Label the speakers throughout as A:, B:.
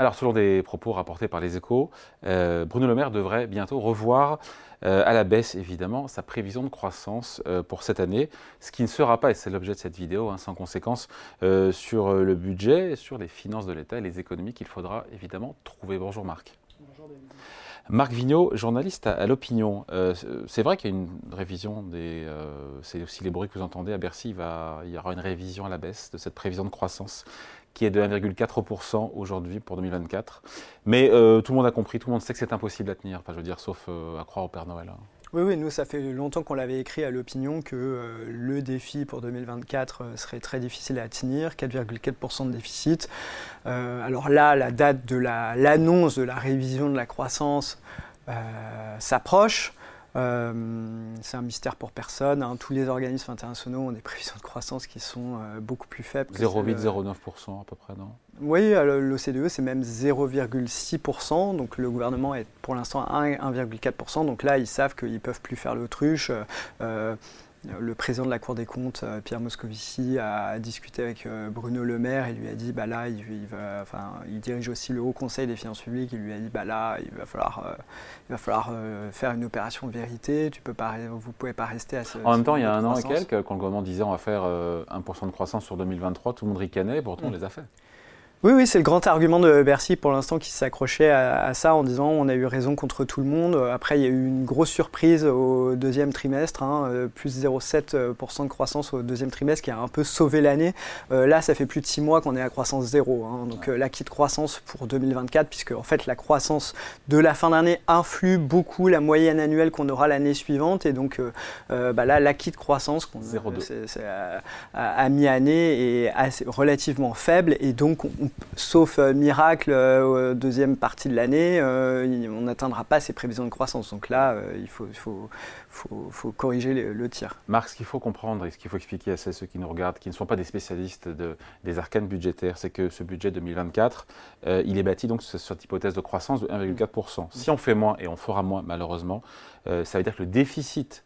A: Alors, selon des propos rapportés par les échos, euh, Bruno Le Maire devrait bientôt revoir euh, à la baisse, évidemment, sa prévision de croissance euh, pour cette année, ce qui ne sera pas, et c'est l'objet de cette vidéo, hein, sans conséquence sur le budget, sur les finances de l'État et les économies qu'il faudra évidemment trouver. Bonjour Marc. Bonjour Marc Vigneault, journaliste à, l'Opinion. c'est vrai qu'il y a une révision des. c'est aussi les bruits que vous entendez à Bercy. il y aura une révision à la baisse de cette prévision de croissance qui est de 1,4% aujourd'hui pour 2024. Mais euh, tout le monde a compris, tout le monde sait que c'est impossible à tenir, je veux sauf euh, à croire au Père Noël. Hein.
B: Oui, oui, nous, ça fait longtemps qu'on l'avait écrit à l'opinion que euh, le défi pour 2024 serait très difficile à tenir, 4,4% de déficit. alors là, la date de l'annonce de la révision de la croissance s'approche. Euh, c'est un mystère pour personne. Hein. Tous les organismes internationaux ont des prévisions de croissance qui sont euh, beaucoup plus faibles.
A: 0,8-0,9% à peu près, non?
B: Oui, l'OCDE, c'est même 0,6%. Donc le gouvernement est pour l'instant à 1,4%. Donc là, ils savent qu'ils ne peuvent plus faire l'autruche. Euh, le président de la Cour des comptes, euh, Pierre Moscovici, a discuté avec euh, Bruno Le Maire et lui a dit bah là, il, va, enfin, il dirige aussi le Haut Conseil des finances publiques. Il lui a dit bah là, il va falloir, euh, il va falloir faire une opération vérité. Tu peux pas, vous pouvez pas rester à ce.
A: En même temps, il y a un an et quelques, quand le gouvernement disait on va faire 1% de croissance sur 2023, tout le monde ricanait, pourtant on mm. les a fait.
B: Oui, oui, c'est le grand argument de Bercy pour l'instant qui s'accrochait à, ça en disant on a eu raison contre tout le monde. Après, il y a eu une grosse surprise au deuxième trimestre, hein, euh, plus 0,7% de croissance au deuxième trimestre qui a un peu sauvé l'année. Euh, là, ça fait plus de six mois qu'on est à croissance zéro. Hein, donc euh, l'acquis de croissance pour 2024, puisque en fait la croissance de la fin d'année influe beaucoup la moyenne annuelle qu'on aura l'année suivante. Et donc bah là, l'acquis de croissance qu'on à, à mi-année est assez, relativement faible. Et donc on sauf euh, miracle, euh, deuxième partie de l'année, euh, on n'atteindra pas ces prévisions de croissance. Donc là, il faut, faut, corriger le, tir.
A: Marc, ce qu'il faut comprendre et ce qu'il faut expliquer à ceux qui nous regardent, qui ne sont pas des spécialistes des arcanes budgétaires, c'est que ce budget 2024, il est bâti donc sur cette hypothèse de croissance de 1,4%. Si on fait moins, et on fera moins malheureusement, ça veut dire que le déficit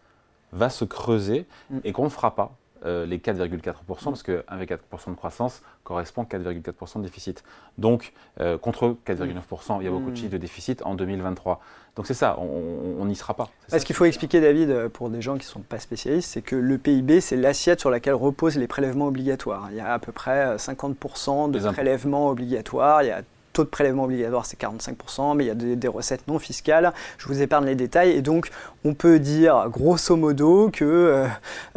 A: va se creuser mm. et qu'on ne fera pas euh, les 4,4%, parce que 1,4% de croissance correspond à 4,4% de déficit. Donc, euh, contre 4,9%, il y a beaucoup de hmm. chiffres de déficit en 2023. Donc c'est ça, on n'y sera pas.
B: Ce qu'il faut expliquer, David, euh, pour des gens qui ne sont pas spécialistes, c'est que le PIB, c'est l'assiette sur laquelle reposent les prélèvements obligatoires. Il y a à peu près 50% de prélèvements obligatoires, il y a taux de prélèvement obligatoire, c'est 45%, mais il y a des, recettes non fiscales. Je vous épargne les détails. Et donc, on peut dire, grosso modo, qu'il euh,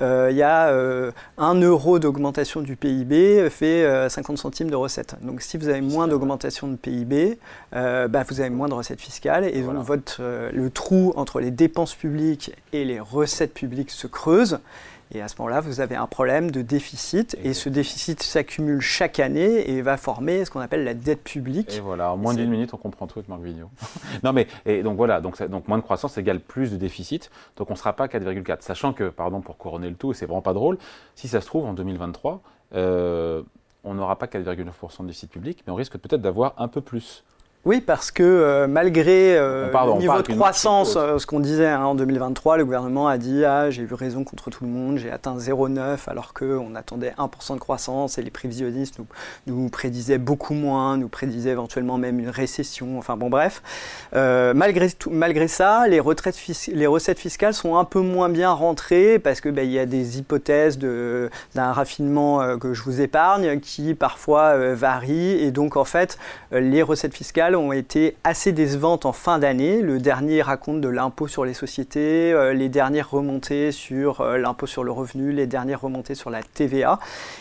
B: euh, y a 1 euh, euro d'augmentation du PIB fait 50 centimes de recettes. Donc, si vous avez moins d'augmentation de PIB, bah, vous avez moins de recettes fiscales. Et donc, votre, le trou entre les dépenses publiques et les recettes publiques se creuse. Et à ce moment-là, vous avez un problème de déficit, et ce déficit s'accumule chaque année et va former ce qu'on appelle la dette publique.
A: Et voilà, en moins d'une minute, on comprend tout avec Marc Vigneault. non mais, et donc voilà, donc, donc moins de croissance égale plus de déficit, donc on ne sera pas 4,4. Sachant que, pardon pour couronner le tout, et c'est vraiment pas drôle, si ça se trouve, en 2023, euh, on n'aura pas 4,9% de déficit public, mais on risque peut-être d'avoir un peu plus.
B: Oui, parce que euh, malgré euh, le niveau de croissance, euh, ce qu'on disait hein, en 2023, le gouvernement a dit ah j'ai eu raison contre tout le monde, j'ai atteint 0,9 alors qu'on attendait 1% de croissance et les prévisionnistes nous, nous prédisaient beaucoup moins, nous prédisaient éventuellement même une récession. Enfin bon bref, malgré tout, malgré ça, les, retraites les recettes fiscales sont un peu moins bien rentrées parce que ben, il y a des hypothèses d'un raffinement que je vous épargne qui parfois varient et donc en fait les recettes fiscales ont été assez décevantes en fin d'année. Le dernier raconte de l'impôt sur les sociétés, euh, les dernières remontées sur euh, l'impôt sur le revenu, les dernières remontées sur la TVA.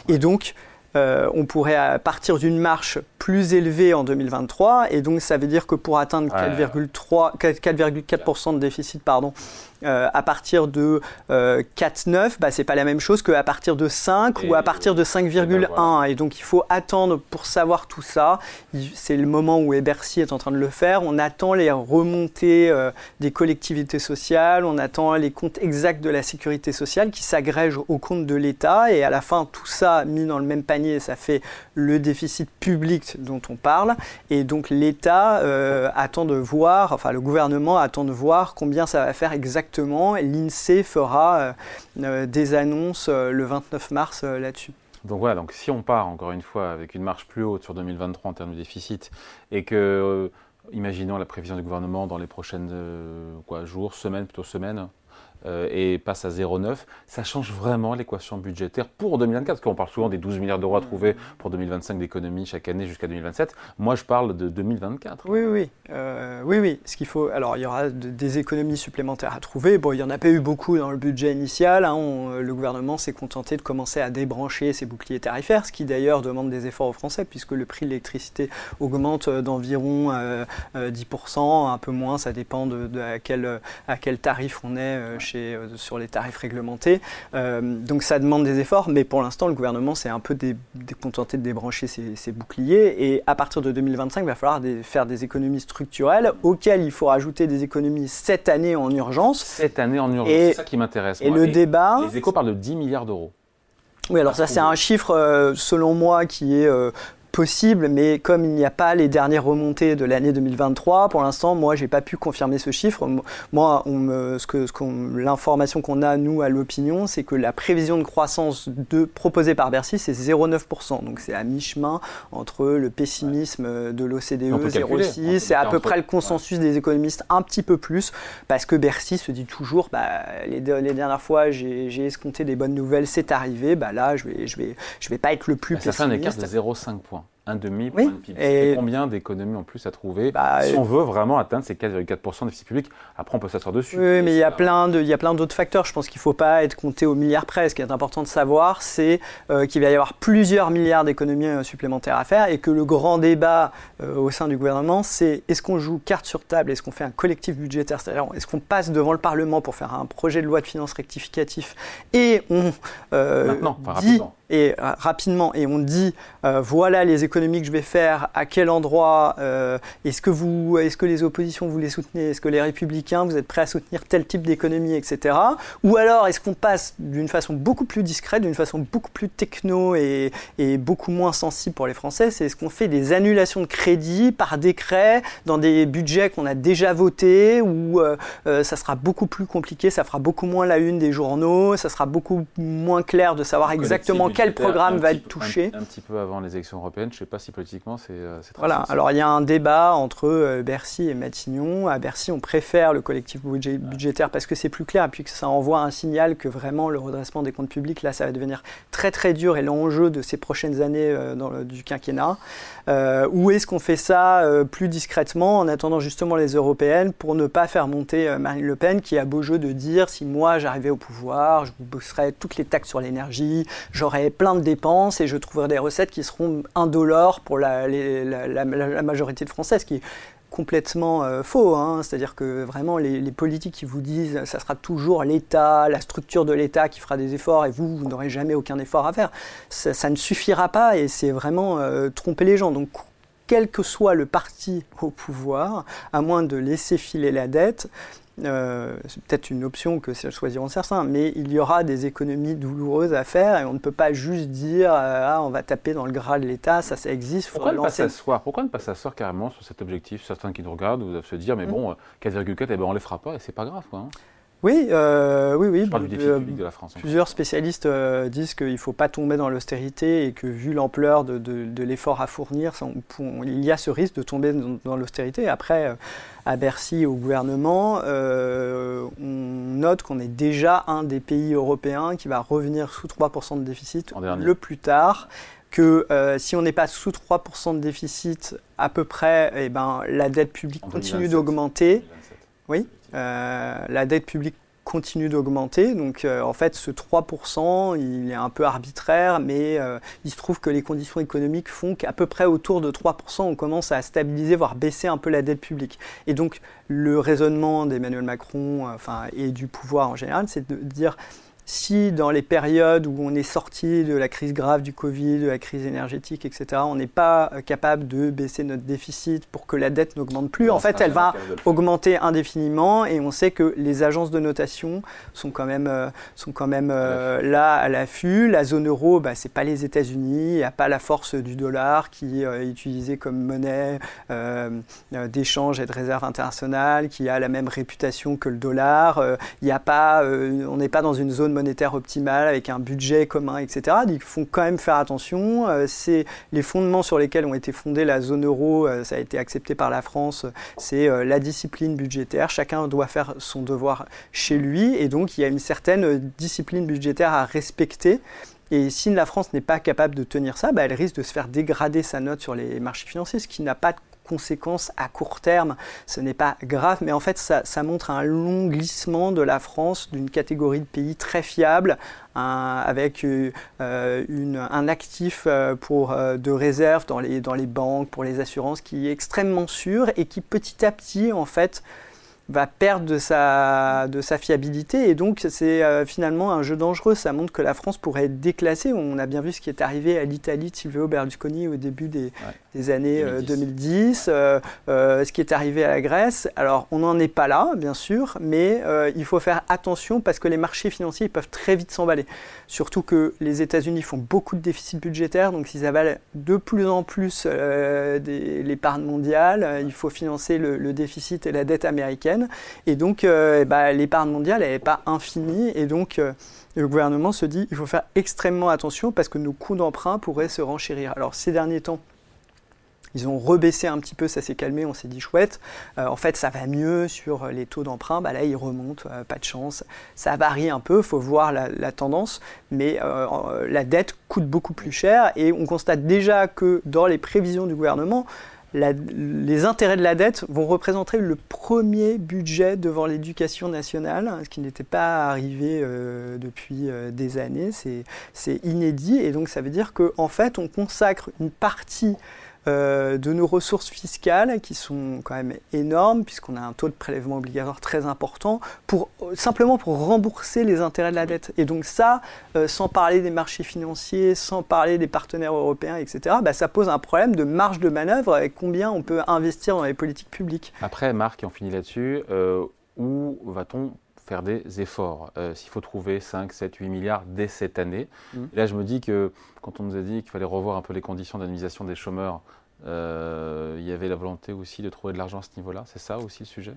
B: Et donc, euh, on pourrait partir d'une marche plus élevée en 2023, et donc ça veut dire que pour atteindre 4,4% de déficit pardon, euh, à partir de 4,9, euh, bah, c'est pas la même chose qu'à partir de 5 ou à partir de 5,1. Ben et donc il faut attendre pour savoir tout ça. C'est le moment où Bercy est en train de le faire. On attend les remontées euh, des collectivités sociales, on attend les comptes exacts de la sécurité sociale qui s'agrègent au compte de l'État. Et à la fin, tout ça mis dans le même panier, ça fait le déficit public dont on parle. Et donc l'État attend de voir, enfin le gouvernement attend de voir combien ça va faire exactement L'INSEE fera euh, euh, des annonces euh, le 29 mars là-dessus.
A: Donc voilà, donc si on part encore une fois avec une marche plus haute sur 2023 en termes de déficit et que, imaginons la prévision du gouvernement dans les prochaines jours, semaines, plutôt semaines, euh, et passe à 0,9, ça change vraiment l'équation budgétaire pour 2024, parce qu'on parle souvent des 12 milliards d'euros à trouver pour 2025 d'économie chaque année jusqu'à 2027. Moi, je parle de 2024.
B: Oui, oui, euh, oui, oui. Ce qu'il faut, alors il y aura des économies supplémentaires à trouver. Bon, il n'y en a pas eu beaucoup dans le budget initial. Hein. le gouvernement s'est contenté de commencer à débrancher ses boucliers tarifaires, ce qui d'ailleurs demande des efforts aux Français, puisque le prix de l'électricité augmente d'environ 10%, un peu moins, ça dépend de, à, quel, à quel tarif on est chez euh, sur les tarifs réglementés. Euh, donc ça demande des efforts, mais pour l'instant, le gouvernement s'est un peu contenté de débrancher ses, boucliers. Et à partir de 2025, il va falloir faire des économies structurelles auxquelles il faut rajouter des économies cette année en urgence.
A: Cette année en urgence, c'est ça qui m'intéresse.
B: Et le débat.
A: Les échos parlent de 10 milliards d'euros.
B: Oui, alors ça c'est un chiffre, euh, selon moi, qui est possible, mais comme il n'y a pas les dernières remontées de l'année 2023, pour l'instant, moi, j'ai pas pu confirmer ce chiffre. Moi, on me, ce que, ce l'information qu'on a, nous, à l'opinion, c'est que la prévision de croissance de, proposée par Bercy, c'est 0,9%. Donc, c'est à mi-chemin entre le pessimisme de l'OCDE, 0,6, c'est à peu près le consensus des économistes, un petit peu plus, parce que Bercy se dit toujours, bah, les, les dernières fois, j'ai escompté des bonnes nouvelles, c'est arrivé, bah là, je vais, je vais, je vais pas être le plus pessimiste.
A: Ça fait un écart de 0,5 points now. Un demi point de PIB. Et combien d'économies en plus à trouver bah, si on veut vraiment atteindre ces 4,4% de déficit public? Après, on peut s'asseoir dessus.
B: Oui, mais il y, a plein de, il y a plein d'autres facteurs. Je pense qu'il ne faut pas être compté au milliard près. Ce qui est important de savoir, c'est euh, qu'il va y avoir plusieurs milliards d'économies euh, supplémentaires à faire et que le grand débat euh, au sein du gouvernement, c'est est-ce qu'on joue carte sur table, est-ce qu'on fait un collectif budgétaire, c'est-à-dire est-ce qu'on passe devant le Parlement pour faire un projet de loi de finances rectificatif et on
A: Maintenant,
B: dit et euh, rapidement et on dit euh, voilà les économies que je vais faire, à quel endroit, euh, est-ce que vous, est-ce que les oppositions vous les soutenez, est-ce que les républicains vous êtes prêts à soutenir tel type d'économie, etc. Ou alors est-ce qu'on passe d'une façon beaucoup plus discrète, d'une façon beaucoup plus techno et, et beaucoup moins sensible pour les Français, c'est est-ce qu'on fait des annulations de crédit par décret dans des budgets qu'on a déjà votés ou ça sera beaucoup plus compliqué, ça fera beaucoup moins la une des journaux, ça sera beaucoup moins clair de savoir exactement quel programme va être touché
A: un, petit peu avant les élections européennes, je sais pas si politiquement c'est
B: euh, très Voilà, alors il y a un débat entre euh, Bercy et Matignon. À Bercy, on préfère le collectif budgétaire parce que c'est plus clair et puis que ça envoie un signal que vraiment le redressement des comptes publics, là, ça va devenir très très dur et l'enjeu de ces prochaines années euh, dans le, du quinquennat. Euh, ou est-ce qu'on fait ça plus discrètement en attendant justement les européennes pour ne pas faire monter Marine Le Pen qui a beau jeu de dire si moi j'arrivais au pouvoir, je vous bosserais toutes les taxes sur l'énergie, j'aurais plein de dépenses et je trouverai des recettes qui seront indolores pour la, majorité de Français, ce qui est complètement euh, faux. Hein. C'est-à-dire que vraiment, les, politiques qui vous disent ça sera toujours l'État, la structure de l'État qui fera des efforts et vous, vous n'aurez jamais aucun effort à faire, ça, ne suffira pas et c'est vraiment euh, tromper les gens. Donc, quel que soit le parti au pouvoir, à moins de laisser filer la dette, euh, c'est peut-être une option que choisiront certains, mais il y aura des économies douloureuses à faire et on ne peut pas juste dire euh, ah, on va taper dans le gras de l'État, ça, ça existe.
A: Pourquoi ne, pas s'asseoir Pourquoi ne pas s'asseoir carrément sur cet objectif? Certains qui nous regardent doivent se dire mais mmh. bon, 4,4, eh ben, on ne les fera pas et c'est pas grave. Quoi, hein.
B: Oui, euh, oui, oui.
A: Euh, de la France.
B: Plusieurs spécialistes euh, disent qu'il ne faut pas tomber dans l'austérité et que vu l'ampleur de, l'effort à fournir, il y a ce risque de tomber dans, l'austérité. Après, à Bercy, au gouvernement, on note qu'on est déjà un des pays européens qui va revenir sous 3% de déficit le plus tard que si on n'est pas sous 3% de déficit à peu près, eh ben, la dette publique continue d'augmenter. Oui. Euh, la dette publique continue d'augmenter. Donc euh, en fait, ce 3%, il est un peu arbitraire, mais euh, il se trouve que les conditions économiques font qu'à peu près autour de 3%, on commence à stabiliser, voire baisser un peu la dette publique. Et donc le raisonnement d'Emmanuel Macron enfin, et du pouvoir en général, c'est de dire si dans les périodes où on est sorti de la crise grave du Covid, de la crise énergétique, etc., on n'est pas euh, capable de baisser notre déficit pour que la dette n'augmente plus, en fait, elle va augmenter indéfiniment et on sait que les agences de notation sont quand même, euh, sont quand même euh, là à l'affût. La zone euro, bah, ce n'est pas les États-Unis, il n'y a pas la force du dollar qui est utilisée comme monnaie d'échange et de réserve internationale, qui a la même réputation que le dollar. Il n'y a pas, on n'est pas dans une zone monétaire optimale avec un budget commun, etc. Il faut quand même faire attention. c'est les fondements sur lesquels ont été fondés la zone euro, ça a été accepté par la France, c'est la discipline budgétaire. Chacun doit faire son devoir chez lui et donc il y a une certaine discipline budgétaire à respecter. Et si la France n'est pas capable de tenir ça, bah, elle risque de se faire dégrader sa note sur les marchés financiers, ce qui n'a pas de conséquences à court terme. Ce n'est pas grave, mais en fait, ça, montre un long glissement de la France d'une catégorie de pays très fiable, avec euh, un actif euh, pour, euh, de réserve dans les, banques, pour les assurances, qui est extrêmement sûr et qui petit à petit, en fait, va perdre de sa, fiabilité. Et donc, c'est euh, finalement un jeu dangereux. Ça montre que la France pourrait être déclassée. On a bien vu ce qui est arrivé à l'Italie de Silvio Berlusconi au début des, des années 2010, euh, euh, ce qui est arrivé à la Grèce. Alors, on n'en est pas là, bien sûr, mais il faut faire attention parce que les marchés financiers peuvent très vite s'emballer. Surtout que les États-Unis font beaucoup de déficits budgétaires, donc s'ils avalent de plus en plus l'épargne mondiale, il faut financer le, le déficit et la dette américaine. Et donc, euh, bah, l'épargne mondiale, n'est pas infinie. Et donc, euh, le gouvernement se dit, il faut faire extrêmement attention parce que nos coûts d'emprunt pourraient se renchérir. Alors, ces derniers temps, ils ont rebaissé un petit peu, ça s'est calmé, on s'est dit chouette. Euh, en fait, ça va mieux sur les taux d'emprunt. Bah là, ils remontent, pas de chance. Ça varie un peu, faut voir la, tendance, mais la dette coûte beaucoup plus cher et on constate déjà que dans les prévisions du gouvernement, les intérêts de la dette vont représenter le premier budget devant l'éducation nationale, ce qui n'était pas arrivé euh, depuis euh, des années. C'est inédit et donc ça veut dire qu'en fait on consacre une partie euh, de nos ressources fiscales qui sont quand même énormes puisqu'on a un taux de prélèvement obligatoire très important pour simplement pour rembourser les intérêts de la dette. Et donc ça, euh, sans parler des marchés financiers, sans parler des partenaires européens, etc. Bah, ça pose un problème de marge de manœuvre avec combien on peut investir dans les politiques publiques.
A: Après, Marc, on finit là-dessus. Euh, où va-t-on faire des efforts. S'il faut trouver 5, 7, 8 milliards dès cette année. Mmh. là, je me dis que quand on nous a dit qu'il fallait revoir un peu les conditions d'indemnisation des chômeurs, euh, il y avait la volonté aussi de trouver de l'argent à ce niveau-là. C'est ça aussi le sujet?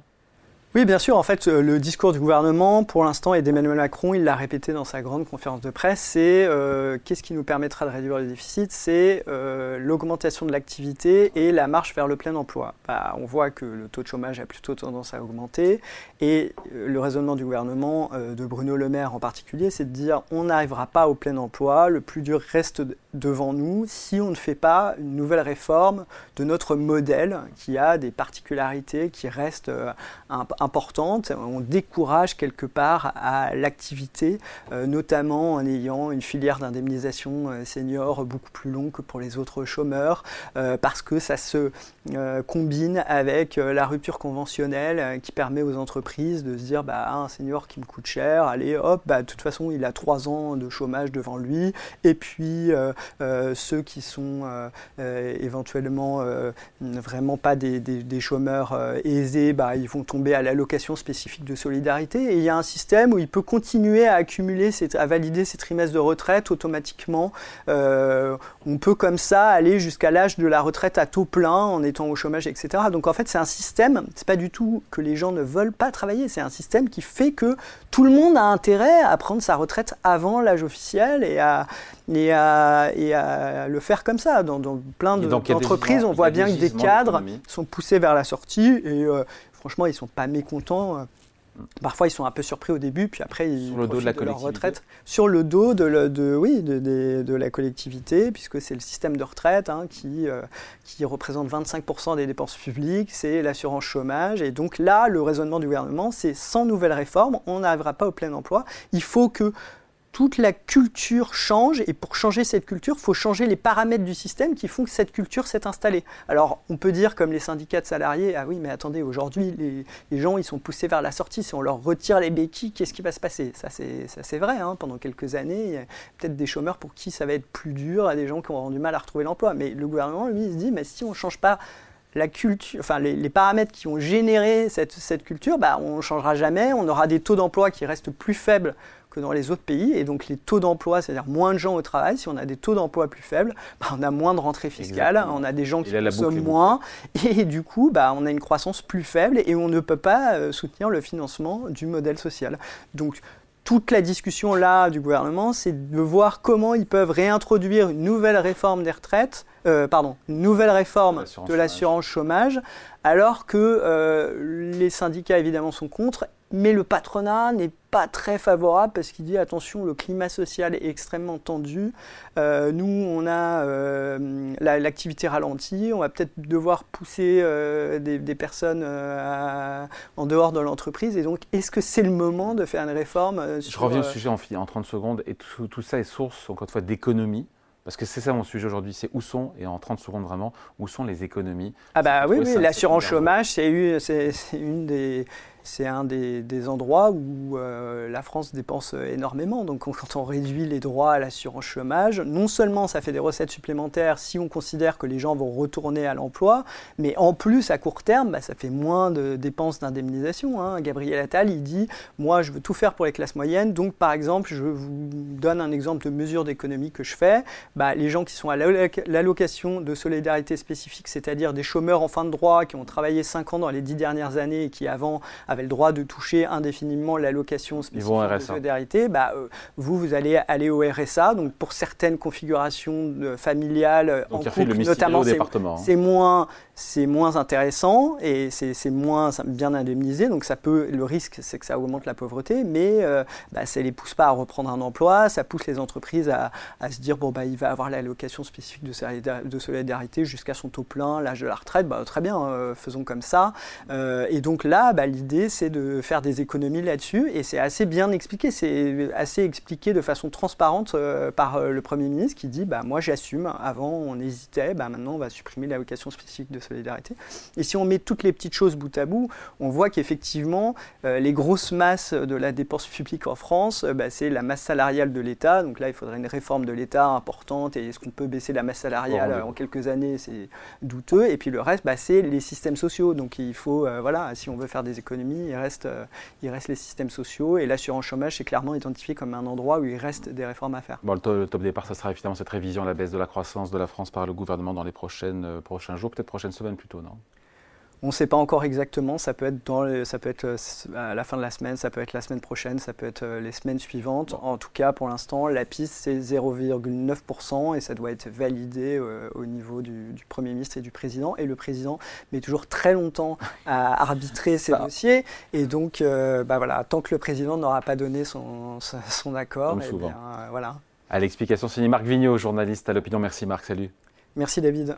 B: Oui, bien sûr. En fait, euh, le discours du gouvernement, pour l'instant, et d'Emmanuel Macron, il l'a répété dans sa grande conférence de presse, c'est euh, qu'est-ce qui nous permettra de réduire le déficit? C'est euh, l'augmentation de l'activité et la marche vers le plein emploi. Bah, on voit que le taux de chômage a plutôt tendance à augmenter. Et le raisonnement du gouvernement, de Bruno Le Maire en particulier, c'est de dire on n'arrivera pas au plein emploi, le plus dur reste devant nous si on ne fait pas une nouvelle réforme de notre modèle qui a des particularités qui restent un On décourage quelque part à l'activité, euh, notamment en ayant une filière d'indemnisation euh, senior beaucoup plus longue que pour les autres chômeurs, euh, parce que ça se combine avec la rupture conventionnelle qui permet aux entreprises de se dire bah, un senior qui me coûte cher, allez hop, bah, de toute façon il a trois ans de chômage devant lui, et puis ceux qui sont éventuellement vraiment pas des, des chômeurs aisés, bah, ils vont tomber à la l'allocation spécifique de solidarité. Et il y a un système où il peut continuer à accumuler, à valider ses trimestres de retraite automatiquement. Euh, on peut comme ça aller jusqu'à l'âge de la retraite à taux plein en étant au chômage, etc. Donc en fait, c'est un système, c'est pas du tout que les gens ne veulent pas travailler, c'est un système qui fait que tout le monde a intérêt à prendre sa retraite avant l'âge officiel et à, et à, et à, le faire comme ça. Dans, plein d'entreprises, on voit bien que des cadres sont poussés vers la sortie et euh, franchement, ils sont pas mécontents. Euh, parfois, ils sont un peu surpris au début, puis après, ils
A: sur le dos de, la
B: leur retraite. Sur le dos de, de oui, de, de, la collectivité, puisque c'est le système de retraite hein, qui, euh, qui représente 25% des dépenses publiques, c'est l'assurance chômage. Et donc là, le raisonnement du gouvernement, c'est sans nouvelle réforme, on n'arrivera pas au plein emploi. Il faut que toute la culture change et pour changer cette culture, il faut changer les paramètres du système qui font que cette culture s'est installée. Alors on peut dire comme les syndicats de salariés, ah oui mais attendez, aujourd'hui les, gens ils sont poussés vers la sortie, si on leur retire les béquilles, qu'est-ce qui va se passer? Ça c'est vrai, hein. pendant quelques années, il y a peut-être des chômeurs pour qui ça va être plus dur, à des gens qui auront du mal à retrouver l'emploi. Mais le gouvernement lui il se dit, mais si on ne change pas la culture, enfin les, paramètres qui ont généré cette, cette culture, bah, on ne changera jamais, on aura des taux d'emploi qui restent plus faibles que dans les autres pays. Et donc les taux d'emploi, c'est-à-dire moins de gens au travail, si on a des taux d'emploi plus faibles, bah, on a moins de rentrées fiscales, on a des gens qui consomment moins, et du coup, bah, on a une croissance plus faible et on ne peut pas euh, soutenir le financement du modèle social. Donc toute la discussion là du gouvernement, c'est de voir comment ils peuvent réintroduire une nouvelle réforme des retraites, euh, pardon, une nouvelle réforme de l'assurance chômage, alors que euh, les syndicats évidemment sont contre mais le patronat n'est pas très favorable parce qu'il dit attention, le climat social est extrêmement tendu. Euh, nous, on a euh, l'activité ralentie, on va peut-être devoir pousser euh, des, personnes en dehors de l'entreprise. Et donc, est-ce que c'est le moment de faire une réforme
A: Je reviens au sujet en, en 30 secondes. Et tout, tout ça est source, encore une fois, d'économie. Parce que c'est ça mon sujet aujourd'hui, c'est où sont, et en 30 secondes vraiment, où sont les économies?
B: Ah bah oui, oui l'assurance chômage, c'est une des, c'est un des, endroits où euh, la France dépense énormément. Donc quand on réduit les droits à l'assurance chômage, non seulement ça fait des recettes supplémentaires si on considère que les gens vont retourner à l'emploi, mais en plus à court terme, bah, ça fait moins de dépenses d'indemnisation. Hein. Gabriel Attal, il dit, moi je veux tout faire pour les classes moyennes, donc par exemple, je vous donne un exemple de mesure d'économie que je fais. Bah, les gens qui sont à l'allocation de solidarité spécifique, c'est-à-dire des chômeurs en fin de droit qui ont travaillé 5 ans dans les 10 dernières années et qui avant avaient le droit de toucher indéfiniment l'allocation spécifique de solidarité, bah, euh, vous, vous allez aller au RSA. Donc pour certaines configurations familiales, en couple, notamment, hein. c'est moins, c'est moins intéressant et c'est moins bien indemnisé. Donc ça peut, le risque, c'est que ça augmente la pauvreté, mais euh, bah, ça ne les pousse pas à reprendre un emploi, ça pousse les entreprises à, se dire bon bah il va avoir l'allocation spécifique de solidarité jusqu'à son taux plein, l'âge de la retraite, bah, très bien, euh, faisons comme ça. Euh, et donc là, bah, l'idée c'est de faire des économies là-dessus et c'est assez bien expliqué, c'est assez expliqué de façon transparente par le Premier ministre qui dit bah moi j'assume. Avant on hésitait, bah, maintenant on va supprimer l'allocation spécifique de solidarité. Et si on met toutes les petites choses bout à bout, on voit qu'effectivement, euh, les grosses masses de la dépense publique en France, euh, bah, c'est la masse salariale de l'État. Donc là, il faudrait une réforme de l'État importante. Et est-ce qu'on peut baisser la masse salariale en quelques années C'est douteux. Et puis le reste, bah, c'est les systèmes sociaux. Donc il faut, euh, voilà, si on veut faire des économies, il reste, il reste les systèmes sociaux. Et l'assurance chômage, c'est clairement identifié comme un endroit où il reste des réformes à faire.
A: Bon, le, top, départ, ça sera évidemment cette révision à la baisse de la croissance de la France par le gouvernement dans les prochaines, prochains jours, peut-être prochaines plutôt, non?
B: On ne sait pas encore exactement, ça peut être, dans ça peut être euh, à la fin de la semaine, ça peut être la semaine prochaine, ça peut être euh, les semaines suivantes. En tout cas, pour l'instant, la piste, c'est 0,9% et ça doit être validé euh, au niveau du, Premier ministre et du Président. Et le Président met toujours très longtemps à arbitrer ces dossiers. Et donc, bah voilà, tant que le Président n'aura pas donné son, son accord, eh bien, voilà.
A: À l'explication, c'est Marc Vigneault, journaliste à l'opinion. Merci Marc, salut.
B: Merci David.